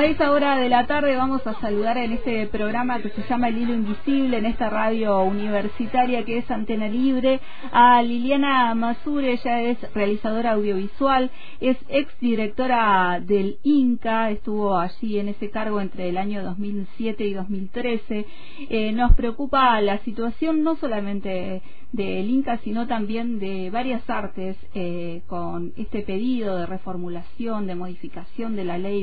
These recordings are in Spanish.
a esta hora de la tarde vamos a saludar en este programa que se llama El Hilo Invisible, en esta radio universitaria que es Antena Libre, a Liliana Masure, ella es realizadora audiovisual, es ex directora del INCA, estuvo allí en ese cargo entre el año 2007 y 2013. Eh, nos preocupa la situación no solamente del Inca, sino también de varias artes eh, con este pedido de reformulación, de modificación de la ley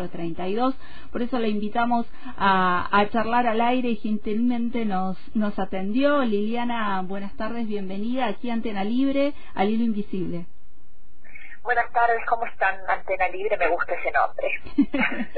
27432. Por eso le invitamos a, charlar al aire y gentilmente nos, nos atendió. Liliana, buenas tardes, bienvenida aquí Antena Libre, al Hilo Invisible. Buenas tardes, ¿cómo están? Antena Libre, me gusta ese nombre.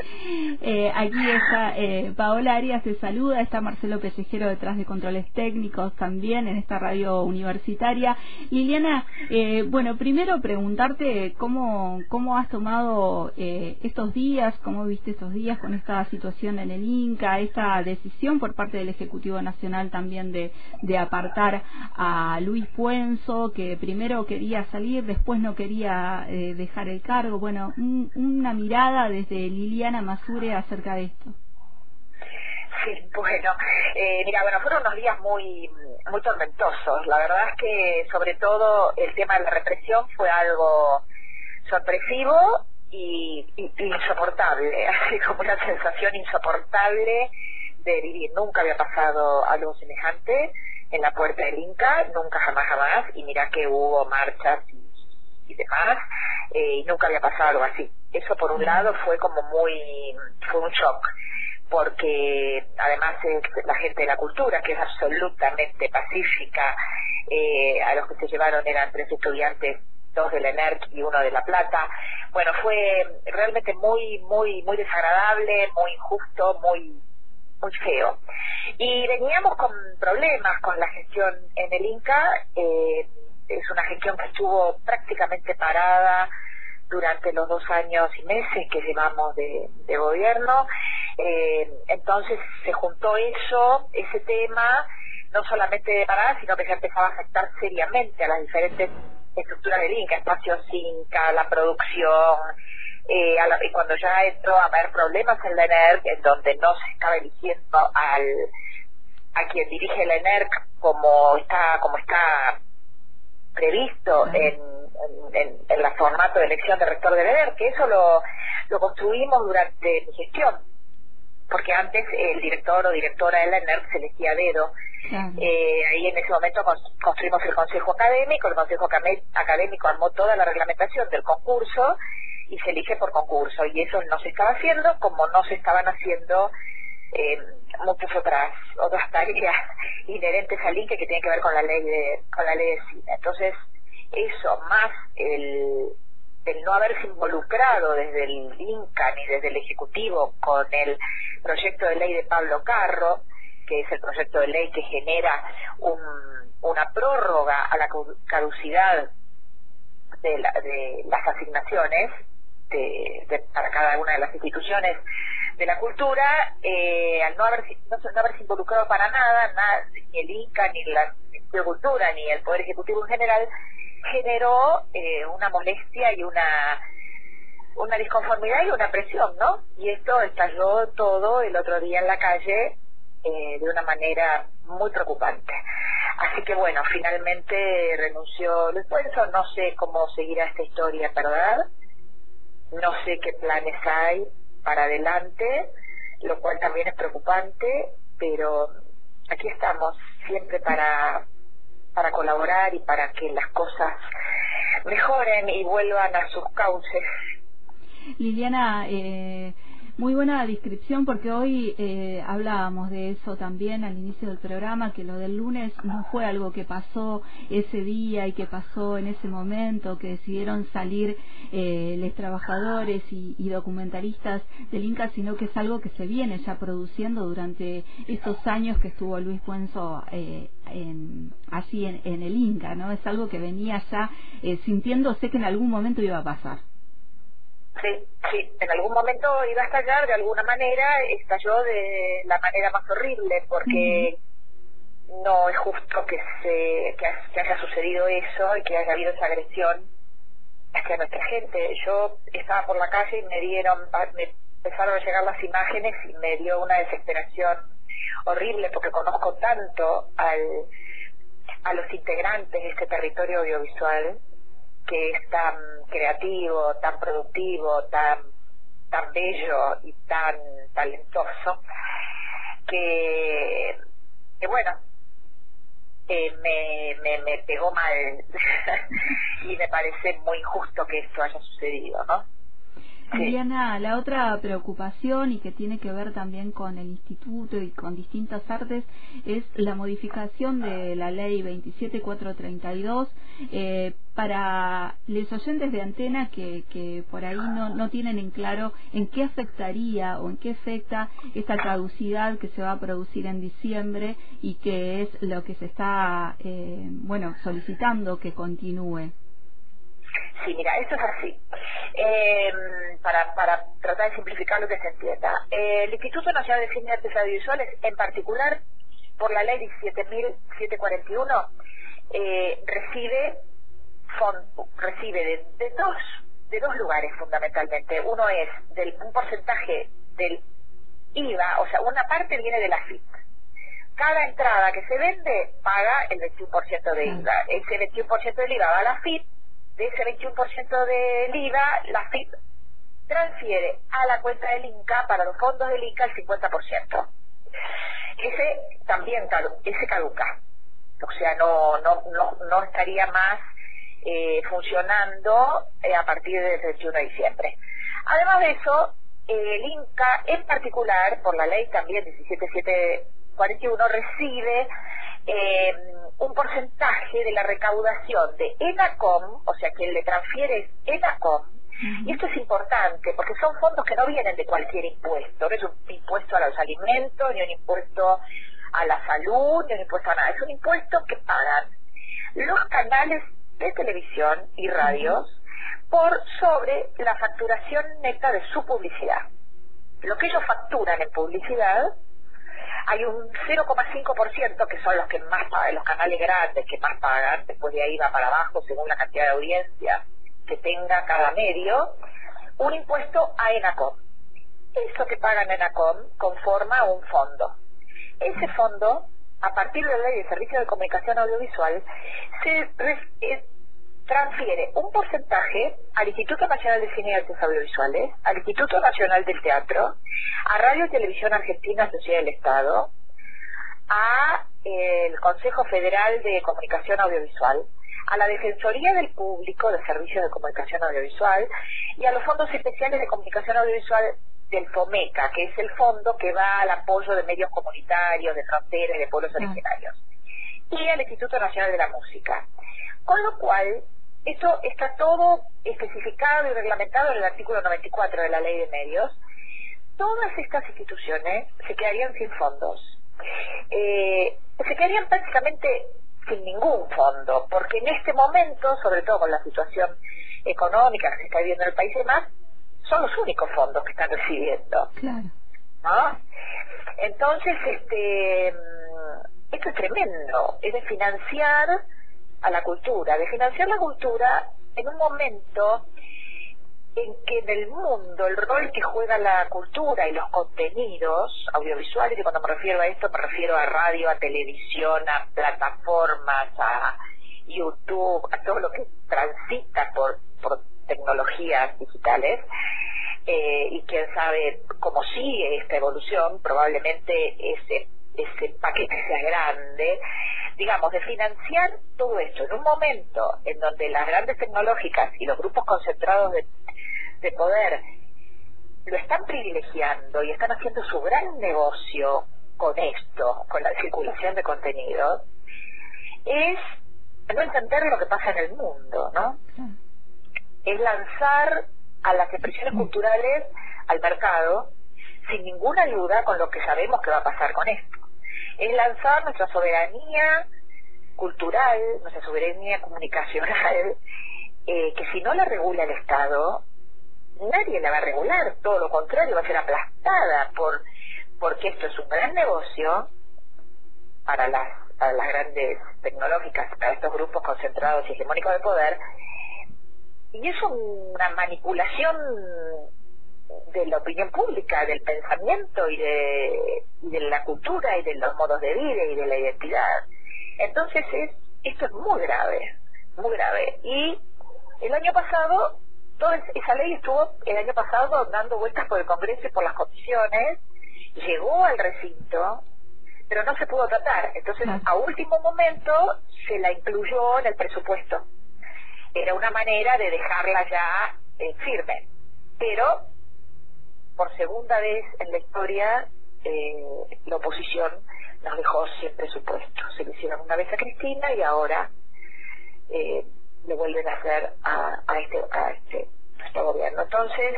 eh, aquí está eh, Paola Arias, te saluda, está Marcelo Pellejero detrás de controles técnicos también en esta radio universitaria. Liliana, eh, bueno, primero preguntarte cómo, cómo has tomado eh, estos días, cómo viste estos días con esta situación en el Inca, esta decisión por parte del Ejecutivo Nacional también de, de apartar a Luis Puenzo, que primero quería salir, después no quería eh, dejar el cargo. Bueno, una mirada desde Liliana Masure acerca de esto. Sí, bueno, eh, mira, bueno, fueron unos días muy, muy tormentosos. La verdad es que, sobre todo, el tema de la represión fue algo sorpresivo y, insoportable, así como una sensación insoportable de vivir. Nunca había pasado algo semejante en la puerta del Inca, nunca, jamás, jamás. Y mira que hubo marchas y y demás, eh, y nunca había pasado algo así. Eso por un lado fue como muy, fue un shock, porque además es la gente de la cultura, que es absolutamente pacífica, eh, a los que se llevaron eran tres estudiantes dos de la ENERC y uno de La Plata. Bueno, fue realmente muy, muy, muy desagradable, muy injusto, muy, muy feo. Y veníamos con problemas con la gestión en el Inca, eh, es una gestión que estuvo prácticamente parada durante los dos años y meses que llevamos de, gobierno. Eh, entonces se juntó eso, ese tema, no solamente de parada, sino que ya empezaba a afectar seriamente a las diferentes estructuras del Inca, espacios Inca, la producción, eh, y cuando ya entró a haber problemas en la ENERC, en donde no se estaba eligiendo al a quien dirige la ENERC como está como está previsto en, en, en, la formato de elección de rector de ENER, que eso lo, lo construimos durante mi gestión, porque antes el director o directora de la ENER se elegía dedo. Eh, ahí en ese momento construimos el consejo académico, el consejo académico armó toda la reglamentación del concurso y se elige por concurso y eso no se estaba haciendo como no se estaban haciendo eh, muchas otras otras tareas inherentes al INCE que tienen que ver con la ley de con la ley de cine. Entonces, eso más el, no haberse involucrado desde el INCA ni desde el Ejecutivo con el proyecto de ley de Pablo Carro, que es el proyecto de ley que genera un, una prórroga a la caducidad de, de las asignaciones de, para cada una de las instituciones de la cultura, eh, al no, haber, no, haberse involucrado para nada, ni el INCA, ni la de Cultura, ni el Poder Ejecutivo en general, generó eh, una molestia y una una disconformidad y una presión, ¿no? Y esto estalló todo el otro día en la calle eh, de una manera muy preocupante. Así que bueno, finalmente renunció Luis Puenzo, no sé cómo seguirá esta historia, ¿verdad? No sé qué planes hay, para adelante, lo cual también es preocupante, pero aquí estamos siempre para, para colaborar y para que las cosas mejoren y vuelvan a sus cauces. Liliana, eh, muy buena descripción porque hoy eh, hablábamos de eso también al inicio del programa, que lo del lunes no fue algo que pasó ese día y que pasó en ese momento, que decidieron salir eh, los trabajadores y, documentaristas del Inca, sino que es algo que se viene ya produciendo durante estos años que estuvo Luis Puenzo eh, en, en, en, el Inca, ¿no? Es algo que venía ya eh, sintiéndose que en algún momento iba a pasar. Sí, sí, en algún momento iba a estallar de alguna manera, estalló de la manera más horrible porque no es justo que se que, haya sucedido eso y que haya habido esa agresión hacia nuestra gente. Yo estaba por la calle y me dieron, me empezaron a llegar las imágenes y me dio una desesperación horrible porque conozco tanto al, a los integrantes de este territorio audiovisual que es tan creativo, tan productivo, tan tan bello y tan talentoso que, que bueno eh, me, me, me pegó mal y me parece muy injusto que esto haya sucedido, ¿no? Diana, la otra preocupación y que tiene que ver también con el instituto y con distintas artes es la modificación de la ley 27432 eh, para los oyentes de antena que, que por ahí no, no tienen en claro en qué afectaría o en qué afecta esta caducidad que se va a producir en diciembre y que es lo que se está eh, bueno solicitando que continúe. Sí, mira, esto es así. Eh, para, para tratar de simplificar lo que se entienda. Eh, el Instituto Nacional de Cine y Artes Audiovisuales, en particular, por la ley 17.741, eh, recibe recibe de, de, dos de dos lugares fundamentalmente. Uno es del un porcentaje del IVA, o sea, una parte viene de la FIT. Cada entrada que se vende paga el 21% de IVA. Ese 21% del IVA va a la FIT de ese 21% del IVA, la FIP transfiere a la cuenta del INCA para los fondos del INCA el 50%. Ese también ese caduca. O sea, no, no, no, no estaría más eh, funcionando eh, a partir del 31 de diciembre. Además de eso, el INCA en particular, por la ley también 17741, recibe eh, un porcentaje de la recaudación de ENACOM, o sea, quien le transfiere es ENACOM, y esto es importante porque son fondos que no vienen de cualquier impuesto, no es un impuesto a los alimentos, ni un impuesto a la salud, ni un impuesto a nada, es un impuesto que pagan los canales de televisión y radios por sobre la facturación neta de su publicidad. Lo que ellos facturan en publicidad hay un 0,5% que son los que más pagan, los canales grandes que más pagan, después de ahí va para abajo según la cantidad de audiencia que tenga cada medio, un impuesto a ENACOM. Eso que pagan ENACOM conforma un fondo. Ese fondo, a partir de la ley de servicios de comunicación audiovisual, se, transfiere un porcentaje al Instituto Nacional de Cine y Artes Audiovisuales, al Instituto Nacional del Teatro, a Radio y Televisión Argentina, Sociedad del Estado, a eh, el Consejo Federal de Comunicación Audiovisual, a la Defensoría del Público de Servicios de Comunicación Audiovisual y a los fondos especiales de comunicación audiovisual del FOMECA, que es el fondo que va al apoyo de medios comunitarios, de fronteras y de pueblos originarios, y al Instituto Nacional de la Música. Con lo cual, esto está todo especificado y reglamentado en el artículo 94 de la Ley de Medios. Todas estas instituciones se quedarían sin fondos. Eh, se quedarían prácticamente sin ningún fondo, porque en este momento, sobre todo con la situación económica que se está viviendo en el país y demás, son los únicos fondos que están recibiendo. Claro. Entonces, este, mm, esto es tremendo, es de financiar a la cultura, de financiar la cultura en un momento en que en el mundo el rol que juega la cultura y los contenidos audiovisuales, y cuando me refiero a esto me refiero a radio, a televisión, a plataformas, a YouTube, a todo lo que transita por, por tecnologías digitales, eh, y quién sabe cómo sigue esta evolución, probablemente ese, ese paquete sea grande, digamos, de financiar todo esto en un momento en donde las grandes tecnológicas y los grupos concentrados de, de poder lo están privilegiando y están haciendo su gran negocio con esto, con la circulación de contenidos, es no entender lo que pasa en el mundo, ¿no? Es lanzar a las expresiones culturales al mercado sin ninguna ayuda con lo que sabemos que va a pasar con esto es lanzar nuestra soberanía cultural, nuestra soberanía comunicacional, eh, que si no la regula el Estado, nadie la va a regular, todo lo contrario, va a ser aplastada por porque esto es un gran negocio para las, para las grandes tecnológicas, para estos grupos concentrados y hegemónicos de poder, y es una manipulación de la opinión pública, del pensamiento y de, de la cultura y de los modos de vida y de la identidad. Entonces es, esto es muy grave, muy grave. Y el año pasado, toda esa ley estuvo el año pasado dando vueltas por el Congreso y por las comisiones, llegó al recinto, pero no se pudo tratar. Entonces, a último momento, se la incluyó en el presupuesto. Era una manera de dejarla ya eh, firme. Pero, por segunda vez en la historia, eh, la oposición nos dejó sin presupuesto. Se lo hicieron una vez a Cristina y ahora eh, le vuelven a hacer a, este a este, este gobierno. Entonces,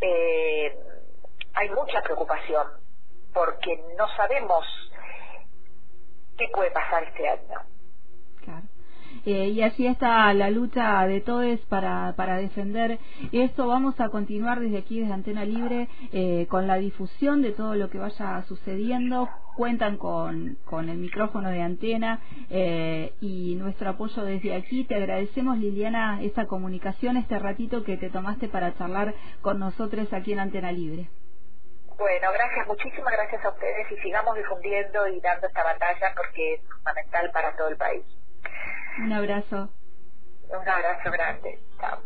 eh, hay mucha preocupación porque no sabemos qué puede pasar este año. Eh, y así está la lucha de todos para, para defender esto. Vamos a continuar desde aquí, desde Antena Libre, eh, con la difusión de todo lo que vaya sucediendo. Cuentan con, con el micrófono de antena eh, y nuestro apoyo desde aquí. Te agradecemos, Liliana, esa comunicación, este ratito que te tomaste para charlar con nosotros aquí en Antena Libre. Bueno, gracias, muchísimas gracias a ustedes y sigamos difundiendo y dando esta batalla porque es fundamental para todo el país. Un abrazo. Un abrazo grande. Chao.